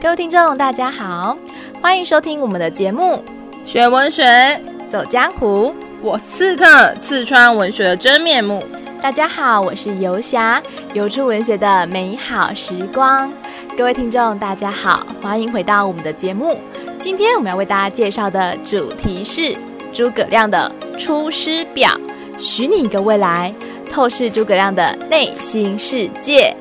各位听众，大家好，欢迎收听我们的节目《学文学走江湖》。我刺客刺穿文学的真面目。大家好，我是游侠，游出文学的美好时光。各位听众，大家好，欢迎回到我们的节目。今天我们要为大家介绍的主题是诸葛亮的《出师表》，许你一个未来，透视诸葛亮的内心世界。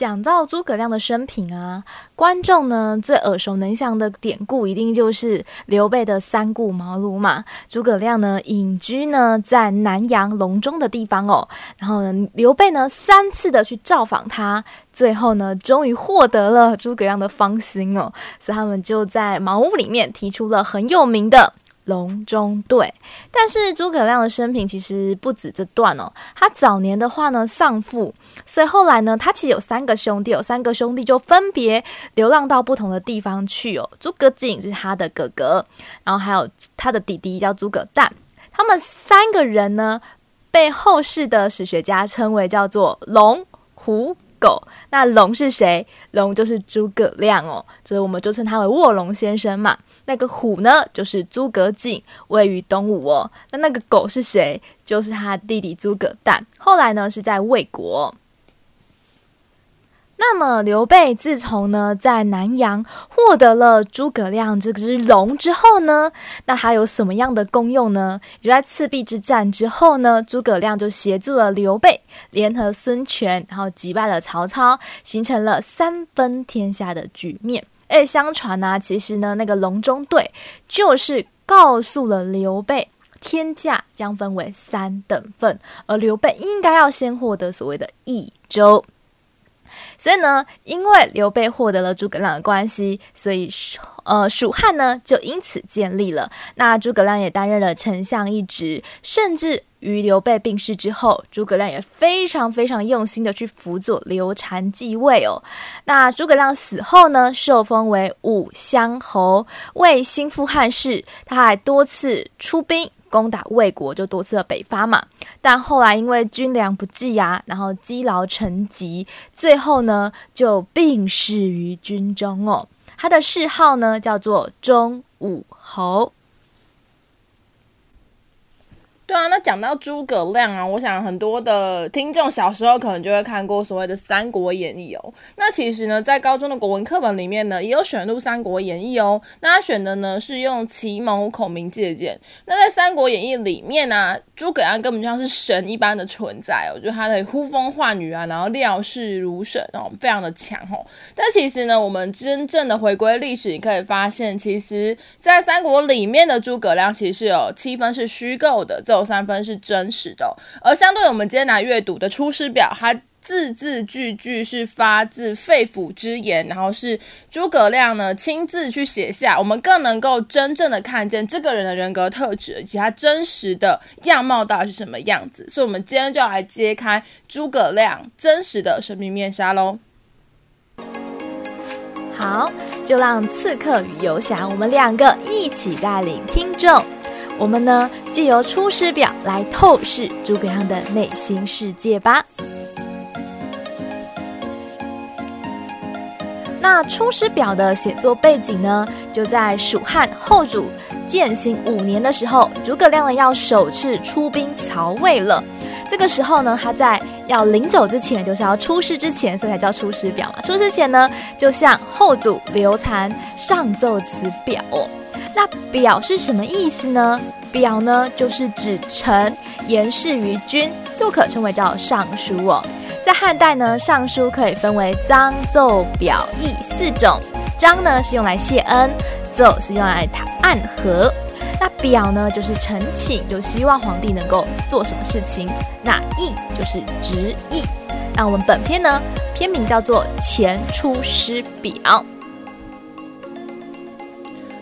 讲到诸葛亮的生平啊，观众呢最耳熟能详的典故，一定就是刘备的三顾茅庐嘛。诸葛亮呢隐居呢在南阳隆中的地方哦，然后呢刘备呢三次的去造访他，最后呢终于获得了诸葛亮的芳心哦，所以他们就在茅屋里面提出了很有名的。隆中对，但是诸葛亮的生平其实不止这段哦。他早年的话呢，丧父，所以后来呢，他其实有三个兄弟，有三个兄弟就分别流浪到不同的地方去哦。诸葛瑾是他的哥哥，然后还有他的弟弟叫诸葛诞，他们三个人呢，被后世的史学家称为叫做龙虎狗。那龙是谁？龙就是诸葛亮哦，所以我们就称他为卧龙先生嘛。那个虎呢，就是诸葛瑾，位于东吴哦。那那个狗是谁？就是他弟弟诸葛诞，后来呢是在魏国。那么刘备自从呢在南阳获得了诸葛亮这只龙之后呢，那他有什么样的功用呢？就在赤壁之战之后呢，诸葛亮就协助了刘备，联合孙权，然后击败了曹操，形成了三分天下的局面。哎，相传呢、其实呢，那个隆中对就是告诉了刘备，天下将分为三等份，而刘备应该要先获得所谓的益州。所以呢，因为刘备获得了诸葛亮的关系，所以呃，蜀汉呢就因此建立了。那诸葛亮也担任了丞相一职，甚至于刘备病逝之后，诸葛亮也非常非常用心的去辅佐刘禅继位哦。那诸葛亮死后呢，受封为武乡侯，为兴复汉室，他还多次出兵。攻打魏国就多次的北伐嘛，但后来因为军粮不济啊，然后积劳成疾，最后呢就病逝于军中哦。他的谥号呢叫做忠武侯。对啊，那讲到诸葛亮啊，我想很多的听众小时候可能就会看过所谓的《三国演义》哦。那其实呢，在高中的国文课本里面呢，也有选入《三国演义》哦。那他选的呢是用奇谋孔明借鉴。那在《三国演义》里面呢、诸葛亮根本就像是神一般的存在哦，就他的呼风唤雨啊，然后料事如神哦，非常的强哦。但其实呢，我们真正的回归历史，你可以发现，其实在三国里面的诸葛亮，其实有七分是虚构的，这三分是真实的，而相对我们今天来阅读的《出师表》，它字字句句是发自肺腑之言，然后是诸葛亮呢亲自去写下，我们更能够真正的看见这个人的人格特质以及他真实的样貌到底是什么样子。所以，我们今天就要来揭开诸葛亮真实的生命面纱喽。好，就让刺客与游侠，我们两个一起带领听众。我们呢，借由《出师表》来透视诸葛亮的内心世界吧。那《出师表》的写作背景呢，就在蜀汉后主建兴五年的时候，诸葛亮呢要首次出兵曹魏了。这个时候呢，他在要临走之前，就是要出师之前，所以才叫《出师表》嘛。出师前呢，就向后主刘禅上奏此表。那表是什么意思呢？表呢，就是指臣言事于君，又可称为叫上书哦。在汉代呢，上书可以分为章、奏、表、议四种。章呢是用来谢恩，奏是用来谈暗合，那表呢就是陈请，就希望皇帝能够做什么事情。那议就是直议。那我们本篇呢，篇名叫做《前出师表》。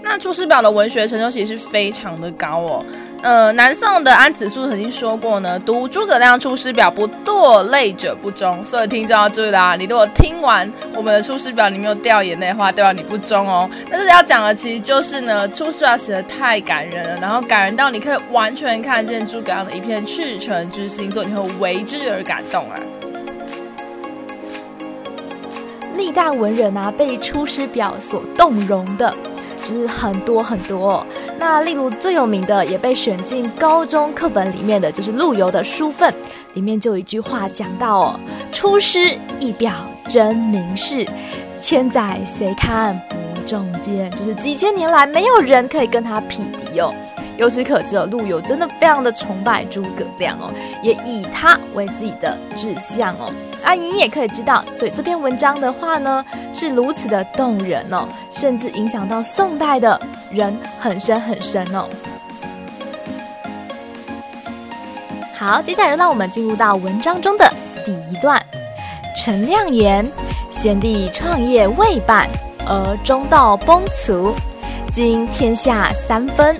那《出师表》的文学成就其实非常的高哦。呃，南宋的安子素曾经说过呢，读诸葛亮《出师表》不堕泪者不忠。所以听众要注意啦，你如果听完我们的《出师表》你没有掉眼泪的话，代表你不忠哦。但是要讲的其实就是呢，《出师表》写得太感人了，然后感人到你可以完全看见诸葛亮的一片赤诚之心，所以你会为之而感动啊。历代文人啊被《出师表》所动容的，就是很多很多。那例如最有名的，也被选进高中课本里面的就是陆游的《书愤》，里面就有一句话讲到哦：“出师一表真名士，千载谁堪不中间。”就是几千年来没有人可以跟他匹敌哦。由此可知哦，陆游真的非常的崇拜诸葛亮哦，也以他为自己的志向哦。阿姨也可以知道，所以这篇文章的话呢，是如此的动人哦，甚至影响到宋代的人很深很深哦。好，接下来就让我们进入到文章中的第一段。陈亮言：先帝创业未半，而中道崩殂，今天下三分。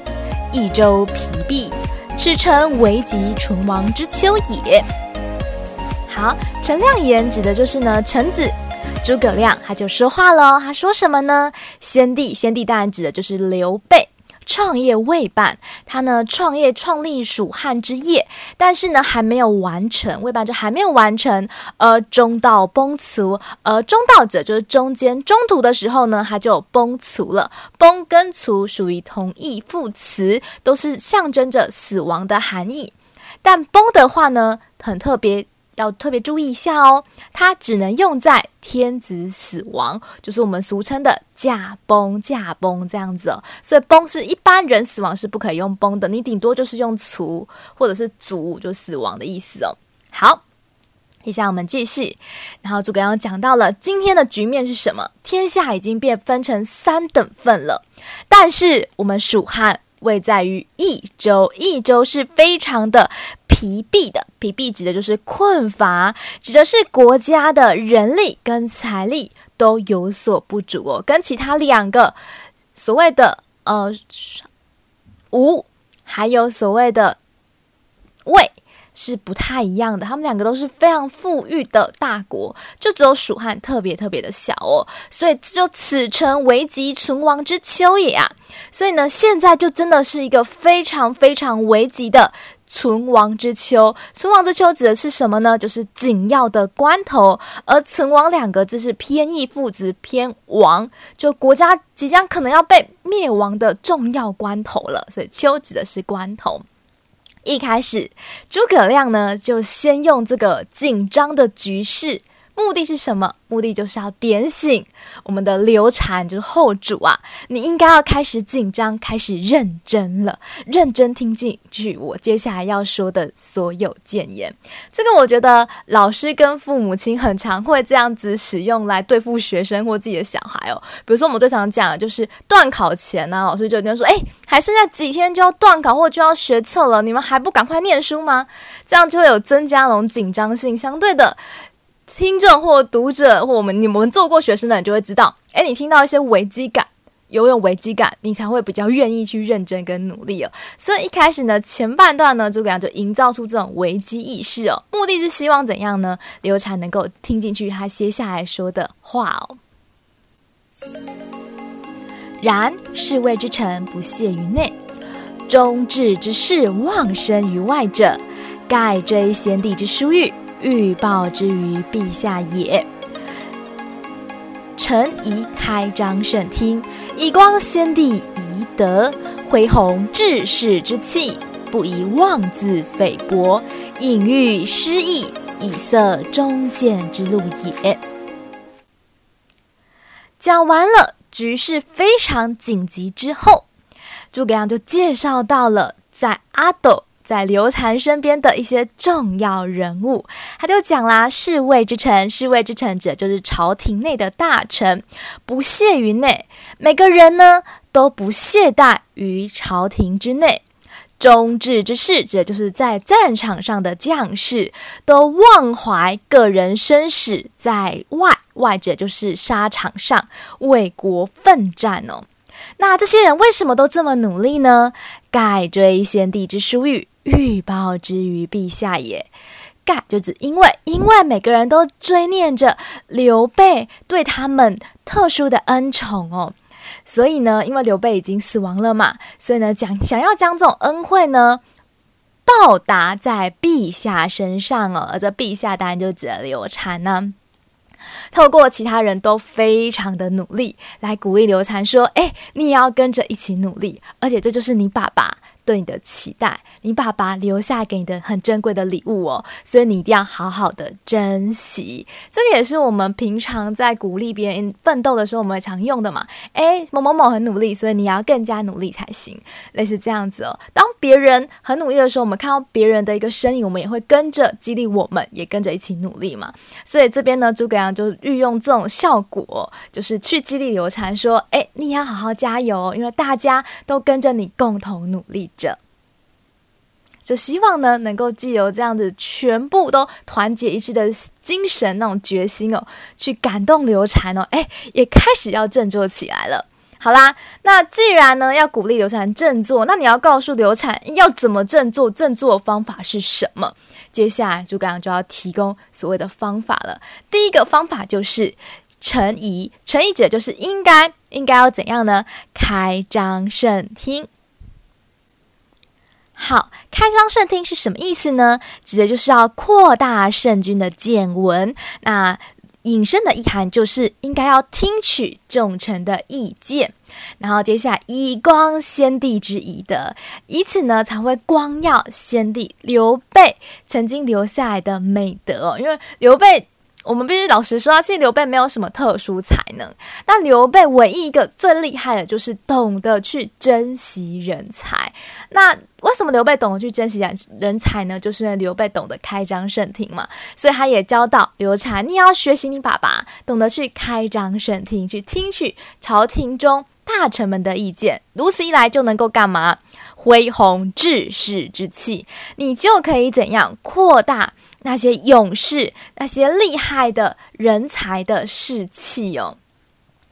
益州疲弊，此诚危急存亡之秋也。好，陈亮言指的就是呢，臣子诸葛亮，他就说话了。他说什么呢？先帝，先帝当然指的就是刘备。创业未半，他呢创业创立蜀汉之业，但是呢还没有完成，未半就还没有完成。而中道崩殂，而中道者就是中间中途的时候呢，他就崩殂了。崩跟殂属于同义副词，都是象征着死亡的含义。但崩的话呢，很特别。要特别注意一下哦，它只能用在天子死亡，就是我们俗称的驾崩、驾崩这样子哦。所以崩是一般人死亡是不可以用崩的，你顶多就是用卒或者是卒，就死亡的意思哦。好，接下来我们继续。然后诸葛亮讲到了今天的局面是什么？天下已经变分成三等份了，但是我们蜀汉。位在于益州，益州是非常的疲弊的，疲弊指的就是困乏，指的是国家的人力跟财力都有所不足哦，跟其他两个所谓的呃无，还有所谓的魏。是不太一样的，他们两个都是非常富裕的大国，就只有蜀汉特别特别的小哦，所以就此诚危急存亡之秋也啊！所以呢，现在就真的是一个非常非常危急的存亡之秋。存亡之秋指的是什么呢？就是紧要的关头，而存亡两个字是偏义副词偏亡，就国家即将可能要被灭亡的重要关头了。所以秋指的是关头。一开始，诸葛亮呢就先用这个紧张的局势。目的是什么？目的就是要点醒我们的流产，就是后主啊，你应该要开始紧张，开始认真了，认真听进去我接下来要说的所有谏言。这个我觉得老师跟父母亲很常会这样子使用来对付学生或自己的小孩哦。比如说我们最常讲的就是段考前呢、老师就一定说：“哎，还剩下几天就要段考或就要学测了，你们还不赶快念书吗？”这样就会有增加那种紧张性，相对的。听众或读者或我们你们做过学生的你就会知道，诶，你听到一些危机感，有有危机感，你才会比较愿意去认真跟努力哦。所以一开始呢，前半段呢，诸葛亮就营造出这种危机意识哦，目的是希望怎样呢？刘禅能够听进去他接下来说的话哦。然侍卫之臣不懈于内，忠志之士忘身于外者，盖追先帝之殊遇。欲报之于陛下也。臣宜开张圣听，以光先帝遗德，恢弘志士之气，不宜妄自菲薄，隐喻失意，以塞忠谏之路也。讲完了局势非常紧急之后，诸葛亮就介绍到了在阿斗。在刘禅身边的一些重要人物，他就讲啦：侍卫之臣，侍卫之臣者就是朝廷内的大臣，不懈于内，每个人呢都不懈怠于朝廷之内。忠志之士者就是在战场上的将士，都忘怀个人生死在外，外者就是沙场上为国奋战哦。那这些人为什么都这么努力呢？盖追先帝之殊遇。欲报之于陛下也，盖就指因为，因为每个人都追念着刘备对他们特殊的恩宠哦，所以呢，因为刘备已经死亡了嘛，所以呢，讲想要将这种恩惠呢报答在陛下身上哦，而这陛下当然就指刘禅呢。透过其他人都非常的努力来鼓励刘禅说：“哎，你也要跟着一起努力，而且这就是你爸爸。”对你的期待，你爸爸留下给你的很珍贵的礼物哦，所以你一定要好好的珍惜。这个也是我们平常在鼓励别人奋斗的时候，我们常用的嘛。诶，某某某很努力，所以你要更加努力才行，类似这样子哦。当别人很努力的时候，我们看到别人的一个身影，我们也会跟着激励，我们也跟着一起努力嘛。所以这边呢，诸葛亮就运用这种效果，就是去激励刘禅说：“诶，你也要好好加油，因为大家都跟着你共同努力。”着，就希望呢，能够既由这样子全部都团结一致的精神，那种决心哦，去感动刘禅哦，哎，也开始要振作起来了。好啦，那既然呢要鼓励刘禅振作，那你要告诉刘禅要怎么振作，振作方法是什么？接下来诸葛亮就要提供所谓的方法了。第一个方法就是诚宜，诚宜者就是应该，应该要怎样呢？开张圣听。好，开张圣听是什么意思呢？指的就是要扩大圣君的见闻。那引申的意涵就是应该要听取众臣的意见，然后接下来以光先帝之遗德，以此呢才会光耀先帝刘备曾经留下来的美德。因为刘备。我们必须老实说啊，其实刘备没有什么特殊才能，但刘备唯一一个最厉害的就是懂得去珍惜人才。那为什么刘备懂得去珍惜人人才呢？就是因为刘备懂得开张圣听嘛，所以他也教导刘禅，你要学习你爸爸，懂得去开张圣听，去听取朝廷中大臣们的意见。如此一来，就能够干嘛？恢弘志士之气，你就可以怎样扩大？那些勇士、那些厉害的人才的士气哦，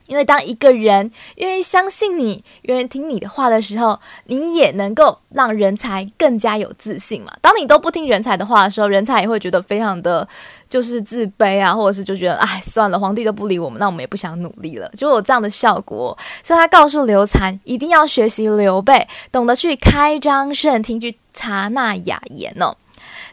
因为当一个人愿意相信你、愿意听你的话的时候，你也能够让人才更加有自信嘛。当你都不听人才的话的时候，人才也会觉得非常的就是自卑啊，或者是就觉得哎，算了，皇帝都不理我们，那我们也不想努力了，就有这样的效果。所以他告诉刘禅，一定要学习刘备，懂得去开张圣听，去察纳雅言哦。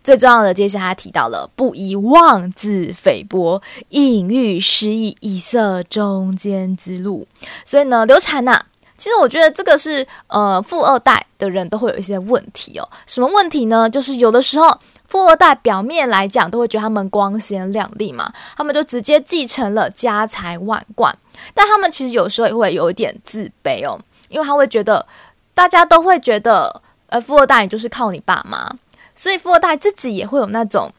最重要的，接下来他提到了不宜妄自菲薄，隐喻失意，以色中间之路。所以呢，刘禅呐、其实我觉得这个是呃富二代的人都会有一些问题哦。什么问题呢？就是有的时候富二代表面来讲都会觉得他们光鲜亮丽嘛，他们就直接继承了家财万贯，但他们其实有时候也会有一点自卑哦，因为他会觉得大家都会觉得呃富二代你就是靠你爸妈。所以富二代自己也会有那种，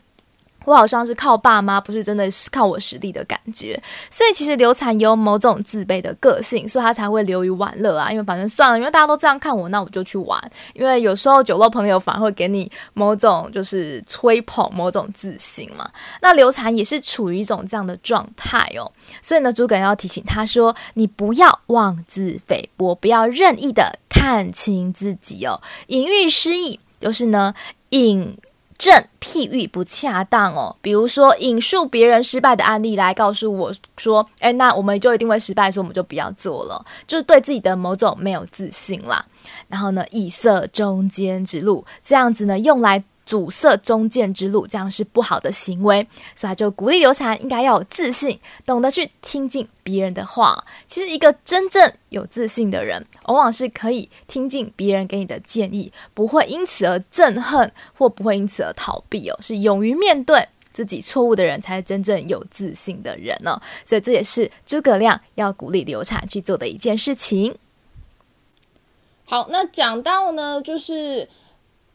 我好像是靠爸妈，不是真的是靠我实力的感觉。所以其实刘禅有某种自卑的个性，所以他才会流于玩乐啊。因为反正算了，因为大家都这样看我，那我就去玩。因为有时候酒肉朋友反而会给你某种就是吹捧、某种自信嘛。那刘禅也是处于一种这样的状态哦。所以呢，诸葛亮要提醒他说：“你不要妄自菲薄，不要任意的看轻自己哦，隐喻失意，就是呢。”引证譬喻不恰当哦，比如说引述别人失败的案例来告诉我说，诶，那我们就一定会失败，所以我们就不要做了，就是对自己的某种没有自信啦。然后呢，以色中间之路，这样子呢，用来。阻塞中间之路，这样是不好的行为，所以就鼓励刘禅应该要有自信，懂得去听进别人的话。其实，一个真正有自信的人，往往是可以听进别人给你的建议，不会因此而憎恨，或不会因此而逃避哦。是勇于面对自己错误的人，才是真正有自信的人呢、哦。所以，这也是诸葛亮要鼓励刘禅去做的一件事情。好，那讲到呢，就是。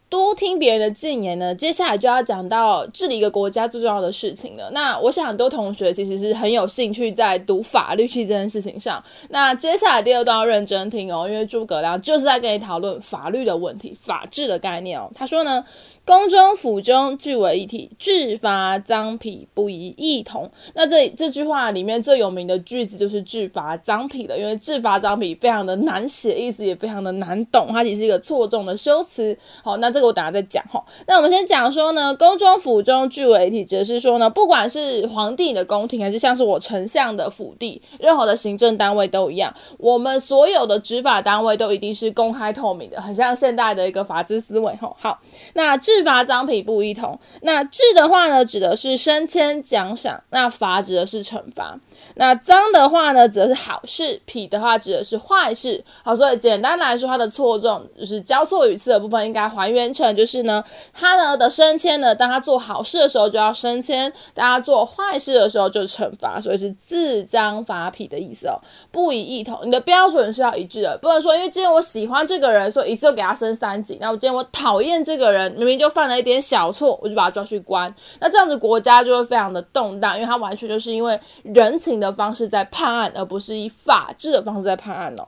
多听别人的谏言呢，接下来就要讲到治理一个国家最重要的事情了。那我想很多同学其实是很有兴趣在读法律系这件事情上。那接下来第二段要认真听哦，因为诸葛亮就是在跟你讨论法律的问题、法治的概念哦。他说呢。宫中府中俱为一体，治罚臧否不宜异同。那这这句话里面最有名的句子就是治罚臧否了，因为治罚臧否非常的难写，意思也非常的难懂，它其实是一个错综的修辞。好，那这个我等下再讲哈。那我们先讲说呢，宫中府中俱为一体，指的是说呢，不管是皇帝的宫廷，还是像是我丞相的府邸，任何的行政单位都一样，我们所有的执法单位都一定是公开透明的，很像现代的一个法治思维哈。好，那治治罚臧否不一同。那治的话呢，指的是升迁奖赏；那罚指的是惩罚。那脏的话呢，指的是好事；痞的话指的是坏事。好，所以简单来说，它的错综就是交错语次的部分，应该还原成就是呢，它呢的升迁呢，当他做好事的时候就要升迁，当他做坏事的时候就惩罚，所以是自臧罚痞的意思哦，不以异同。你的标准是要一致的，不能说因为今天我喜欢这个人，所以一次就给他升三级。那我今天我讨厌这个人，明明就犯了一点小错，我就把他抓去关。那这样子国家就会非常的动荡，因为他完全就是因为人情的方式在判案，而不是以法治的方式在判案哦。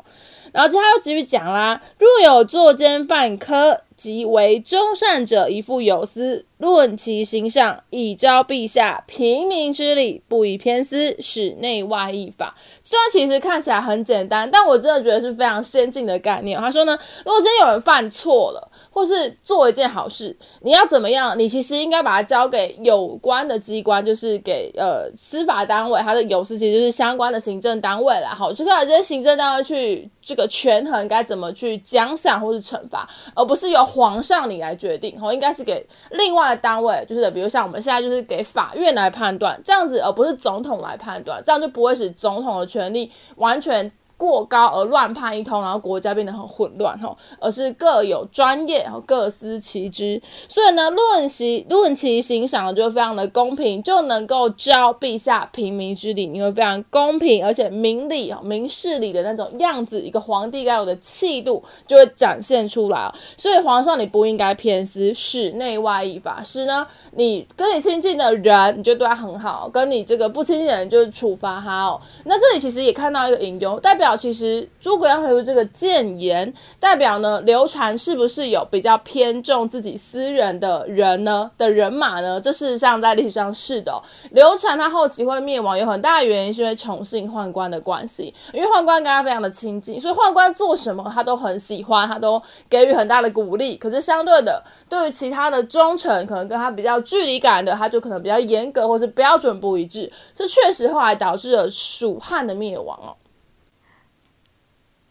然后接下来又继续讲啦，若有作奸犯科即为忠善者，一复有司。论其形象，以昭陛下平民之理，不以偏私，使内外异法。虽然其实看起来很简单，但我真的觉得是非常先进的概念。他说呢，如果今天有人犯错了，或是做一件好事，你要怎么样？你其实应该把它交给有关的机关，就是给呃司法单位，它的有司其实就是相关的行政单位啦。好，就靠这些行政单位去这个权衡该怎么去奖赏或是惩罚，而不是由皇上你来决定。好，应该是给另外。单位就是，比如像我们现在就是给法院来判断这样子，而不是总统来判断，这样就不会使总统的权力完全过高而乱判一通，然后国家变得很混乱吼，而是各有专业，然后各司其职。所以呢，论其论其形赏就非常的公平，就能够昭陛下平民之理，你会非常公平，而且明理啊，明事理的那种样子，一个皇帝该有的气度就会展现出来。所以皇上你不应该偏私，使内外异法。使呢，你跟你亲近的人，你就对他很好；跟你这个不亲近的人，就处罚他哦。那这里其实也看到一个隐忧，代表。其实诸葛亮还有这个谏言，代表呢，刘禅是不是有比较偏重自己私人的人呢的人马呢？这事实上在历史上是的。刘禅他后期会灭亡，有很大的原因是因为宠幸宦官的关系，因为宦官跟他非常的亲近，所以宦官做什么他都很喜欢，他都给予很大的鼓励。可是相对的，对于其他的忠臣，可能跟他比较距离感的，他就可能比较严格，或是标准不一致。这确实后来导致了蜀汉的灭亡哦。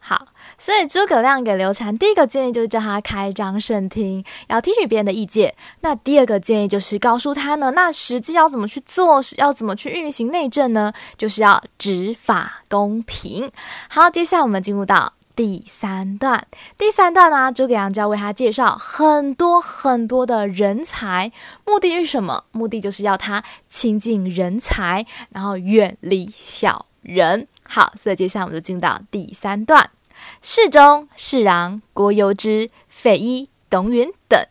好，所以诸葛亮给刘禅第一个建议就是叫他开张圣听，要听取别人的意见。那第二个建议就是告诉他呢，那实际要怎么去做，要怎么去运行内政呢？就是要执法公平。好，接下来我们进入到第三段。第三段呢，诸葛亮就要为他介绍很多很多的人才，目的是什么？目的就是要他亲近人才，然后远离小人。好，所以接下来我们就进到第三段。侍中、侍郎、郭攸之、费祎、董允等，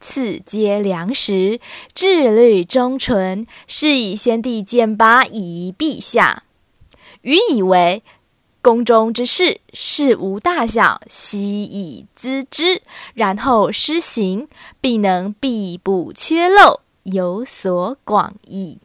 赐皆良实，志虑忠纯，是以先帝简拔以遗陛下。予以为宫中之事，事无大小，悉以咨之，然后施行，必能必不缺漏，有所广益。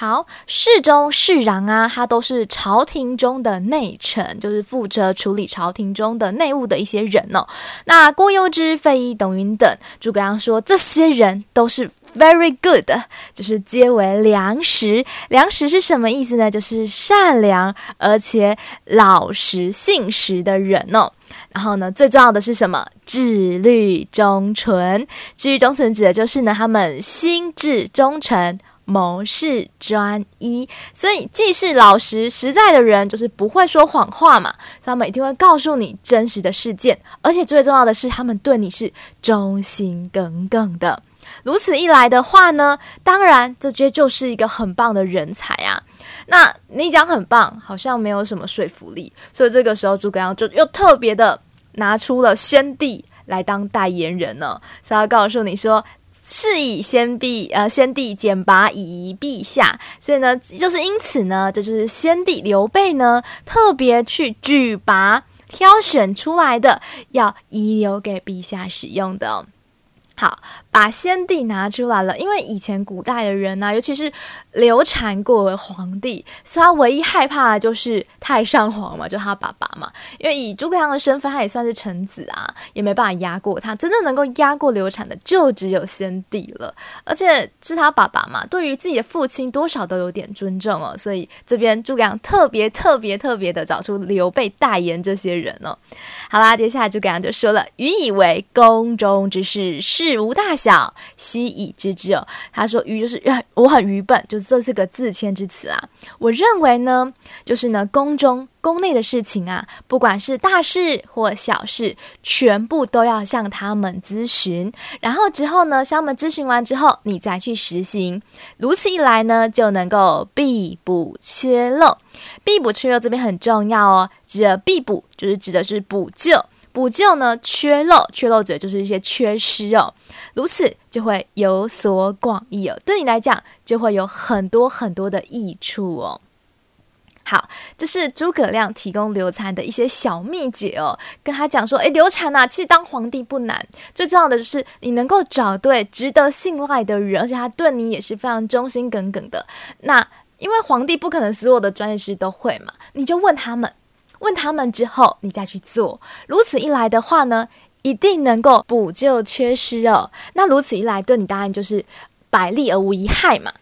好，侍中、侍郎啊，他都是朝廷中的内臣，就是负责处理朝廷中的内务的一些人哦。那郭攸之、费祎、董允等，诸葛亮说，这些人都是 very good，就是皆为良实。良实是什么意思呢？就是善良而且老实、信实的人哦。然后呢，最重要的是什么？志虑忠纯。志虑忠纯指的就是呢，他们心志忠诚。谋事专一，所以既是老实实在的人，就是不会说谎话嘛，所以他们一定会告诉你真实的事件，而且最重要的是，他们对你是忠心耿耿的。如此一来的话呢，当然这些就是一个很棒的人才啊。那你讲很棒，好像没有什么说服力，所以这个时候诸葛亮就又特别的拿出了先帝来当代言人呢，所以要告诉你说。是以先帝呃，先帝简拔以遗陛下，所以呢，就是因此呢，这就是先帝刘备呢特别去举拔挑选出来的，要遗留给陛下使用的。好，把先帝拿出来了，因为以前古代的人呢、尤其是流产过为皇帝，所以他唯一害怕的就是太上皇嘛，就他爸爸嘛。因为以诸葛亮的身份，他也算是臣子啊，也没办法压过他。真正能够压过流产的，就只有先帝了。而且是他爸爸嘛，对于自己的父亲，多少都有点尊重哦。所以这边诸葛亮特别特别特别的找出刘备、代言这些人哦。好啦，接下来诸葛亮就说了：“予以为宫中之事是，事无大小，悉以知之哦。”他说：“愚就是我很愚笨，就是这是个自谦之词啊。我认为呢，就是呢，宫中宫内的事情啊，不管是大事或小事，全部都要向他们咨询。然后之后呢，向他们咨询完之后，你再去实行。如此一来呢，就能够必补缺漏。必补缺漏这边很重要哦，指的必补就是指的是补救。”补救呢，缺漏，缺漏者就是一些缺失哦，如此就会有所广益哦，对你来讲就会有很多很多的益处哦。好，这是诸葛亮提供刘禅的一些小秘诀哦，跟他讲说，诶，刘禅呐，其实当皇帝不难，最重要的就是你能够找对值得信赖的人，而且他对你也是非常忠心耿耿的。那因为皇帝不可能所有的专业知识都会嘛，你就问他们。问他们之后，你再去做。如此一来的话呢，一定能够补救缺失哦。那如此一来，对你当然就是百利而无一害嘛。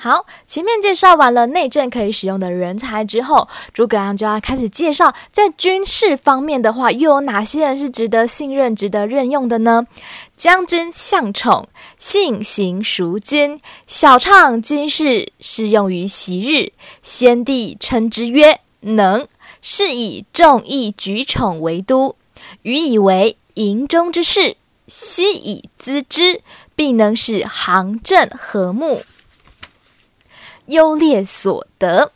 好，前面介绍完了内政可以使用的人才之后，诸葛亮就要开始介绍在军事方面的话，又有哪些人是值得信任、值得任用的呢？将军向宠，性行淑均，晓畅军事，适用于昔日。先帝称之曰能，是以众议举宠为都。予以为营中之事，悉以咨之，必能使行政和睦。优劣所得，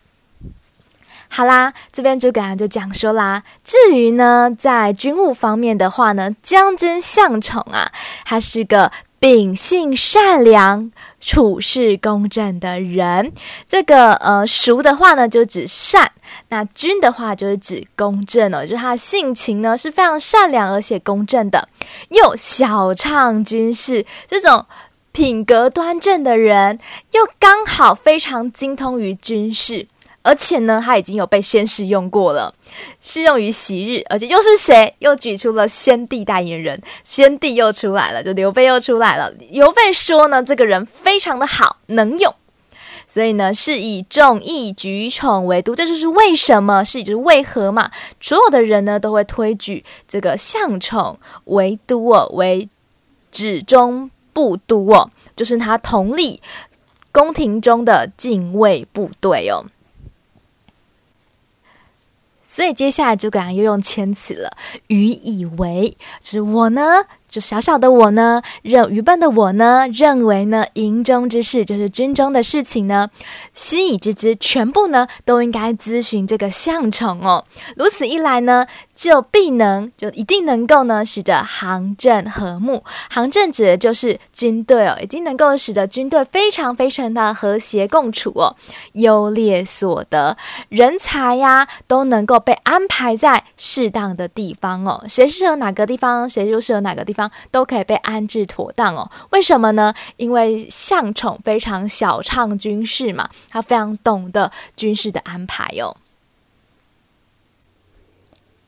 好啦，这边诸葛亮就讲说啦。至于呢，在军务方面的话呢，将军向宠啊，他是个秉性善良、处事公正的人。这个呃，熟的话呢，就指善；那君的话，就是指公正哦，就是他性情呢是非常善良而且公正的。又小畅军事，这种。品格端正的人，又刚好非常精通于军事，而且呢，他已经有被先世用过了，适用于昔日，而且又是谁？又举出了先帝代言人，先帝又出来了，就刘备又出来了。刘备说呢，这个人非常的好，能用，所以呢，是以众议举宠为都，这就是为什么，是以就是为何嘛？所有的人呢，都会推举这个相宠为都哦，为指中。部都哦，就是他统领宫廷中的禁卫部队哦。所以接下来诸葛亮又用谦词了，予以为，就是我呢。就小小的我呢，认愚笨的我呢，认为呢，营中之事就是军中的事情呢，悉以知之，全部呢都应该咨询这个向宠哦。如此一来呢，就必能，就一定能够呢，使得行政和睦。行政指的就是军队哦，已经能够使得军队非常非常的和谐共处哦。优劣所得，人才呀，都能够被安排在适当的地方哦。谁适合哪个地方，谁就适合哪个地方。都可以被安置妥当哦。为什么呢？因为相宠非常小畅军事嘛，他非常懂得军事的安排哦。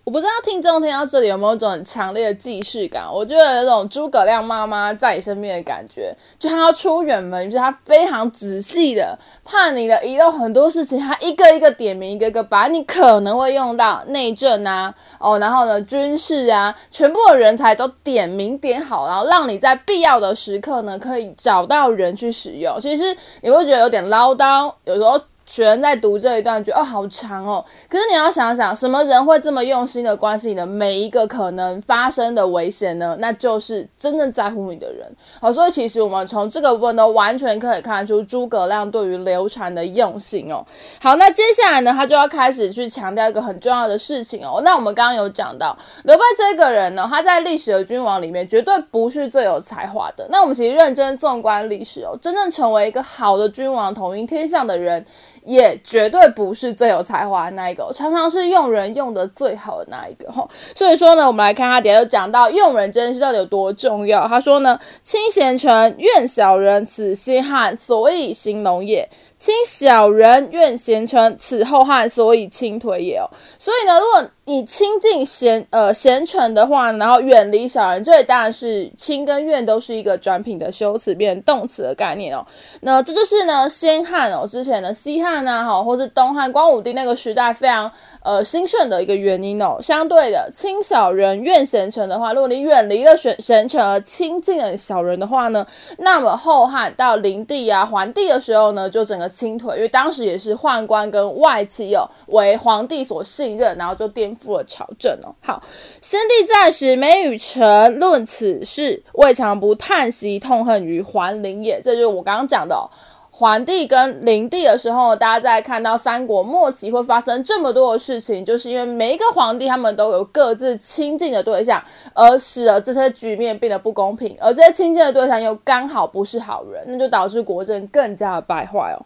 我不知道听众听到这里有没有一种很强烈的既视感？我觉得有种诸葛亮妈妈在你身边的感觉，就他要出远门，就是他非常仔细的，怕你的遗漏很多事情，他一个一个点名，一个一个把你可能会用到内政啊，哦，然后呢军事啊，全部的人才都点名点好，然后让你在必要的时刻呢可以找到人去使用。其实你会觉得有点唠叨，有时候。学生在读这一段，觉得哦好长哦。可是你要想想，什么人会这么用心的关心你的每一个可能发生的危险呢？那就是真正在乎你的人。好，所以其实我们从这个部分都完全可以看出诸葛亮对于刘禅的用心哦。好，那接下来呢，他就要开始去强调一个很重要的事情哦。那我们刚刚有讲到刘备这个人呢，他在历史的君王里面绝对不是最有才华的。那我们其实认真纵观历史哦，真正成为一个好的君王、统一天下的人。也绝对不是最有才华那一个，常常是用人用的最好的那一个哈。所以说呢，我们来看他底下就讲到用人这件事到底有多重要。他说呢，亲贤臣，怨小人，此先汉，所以兴隆也。亲小人，怨贤臣，此后汉，所以倾颓也哦。所以呢，如果你亲近贤呃贤臣的话，然后远离小人，这里当然是亲跟怨都是一个转品的修辞，变成动词的概念哦。那这就是呢，先汉哦，之前的西汉啊，哈，或是东汉光武帝那个时代非常呃兴盛的一个原因哦。相对的，亲小人怨贤臣的话，如果你远离了贤贤臣而亲近了小人的话呢，那么后汉到灵帝啊、桓帝的时候呢，就整个倾颓，因为当时也是宦官跟外戚哦为皇帝所信任，然后就颠。复了朝政哦，好，先帝在时，每与臣论此事，未尝不叹息痛恨于桓灵也。这就是我刚刚讲的哦，桓帝跟灵帝的时候，大家在看到三国末期会发生这么多的事情，就是因为每一个皇帝他们都有各自亲近的对象，而使得这些局面变得不公平，而这些亲近的对象又刚好不是好人，那就导致国政更加的败坏哦。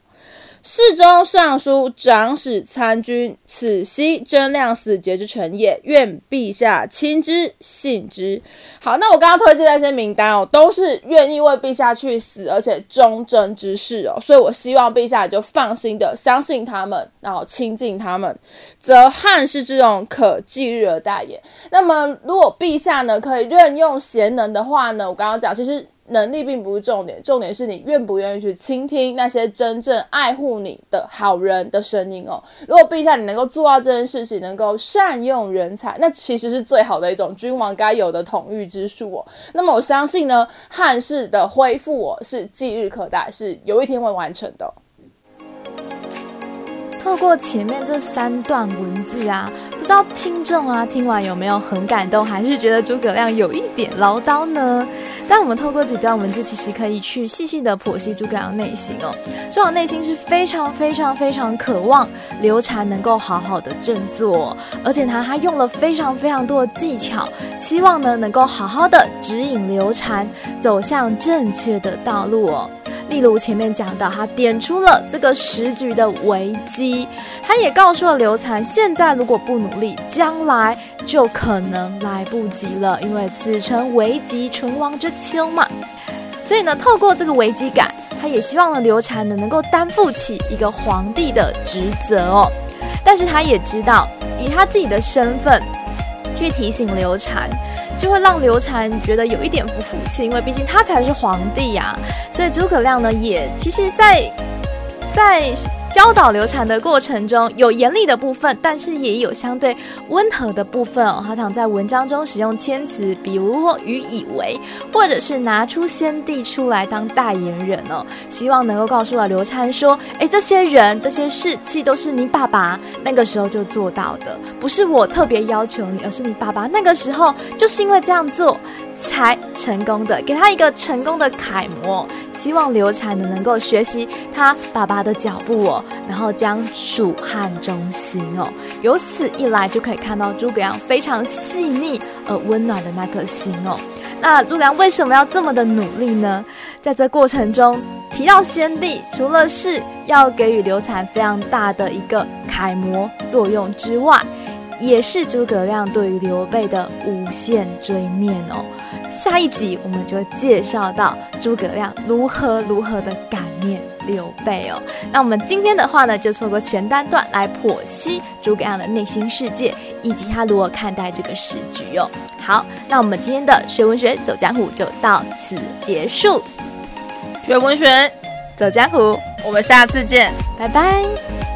侍中、尚书、长史、参军，此悉贞亮死节之臣也。愿陛下亲之信之。好，那我刚刚推荐那些名单哦，都是愿意为陛下去死而且忠贞之士哦，所以我希望陛下就放心的相信他们，然后亲近他们，则汉室之荣可继日而待也。那么，如果陛下呢可以任用贤能的话呢，我刚刚讲其实。能力并不是重点，重点是你愿不愿意去倾听那些真正爱护你的好人的声音哦。如果陛下你能够做到这件事情，能够善用人才，那其实是最好的一种君王该有的统御之术哦。那么我相信呢，汉室的恢复哦是继日可待，是有一天会完成的。透过前面这三段文字啊，不知道听众啊听完有没有很感动，还是觉得诸葛亮有一点唠叨呢？但我们透过几段文字，其实可以去细细的剖析诸葛亮内心哦。诸葛内心是非常非常非常渴望刘禅能够好好的振作，而且他他用了非常非常多的技巧，希望呢能够好好的指引刘禅走向正确的道路哦。例如前面讲到，他点出了这个时局的危机，他也告诉了刘禅，现在如果不努力，将来就可能来不及了，因为此诚危急存亡之秋嘛。所以呢，透过这个危机感，他也希望呢刘禅呢能够担负起一个皇帝的职责哦。但是他也知道，以他自己的身份去提醒刘禅。就会让刘禅觉得有一点不服气，因为毕竟他才是皇帝呀、所以诸葛亮呢，也其实，在在。教导刘禅的过程中有严厉的部分，但是也有相对温和的部分哦。他常在文章中使用谦辞，比如予以为，或者是拿出先帝出来当代言人哦，希望能够告诉了刘禅说：“哎，这些人、这些事，其实都是你爸爸那个时候就做到的，不是我特别要求你，而是你爸爸那个时候就是因为这样做才成功的，给他一个成功的楷模。希望刘禅呢能够学习他爸爸的脚步哦。”然后将蜀汉中心哦，由此一来就可以看到诸葛亮非常细腻而温暖的那颗心哦。那诸葛亮为什么要这么的努力呢？在这过程中提到先帝，除了是要给予刘禅非常大的一个楷模作用之外，也是诸葛亮对于刘备的无限追念哦。下一集我们就介绍到诸葛亮如何如何的感念。刘备哦，那我们今天的话呢，就透过前单段来剖析诸葛亮的内心世界，以及他如何看待这个时局哦。好，那我们今天的学文学走江湖就到此结束。学文学走江湖，我们下次见，拜拜。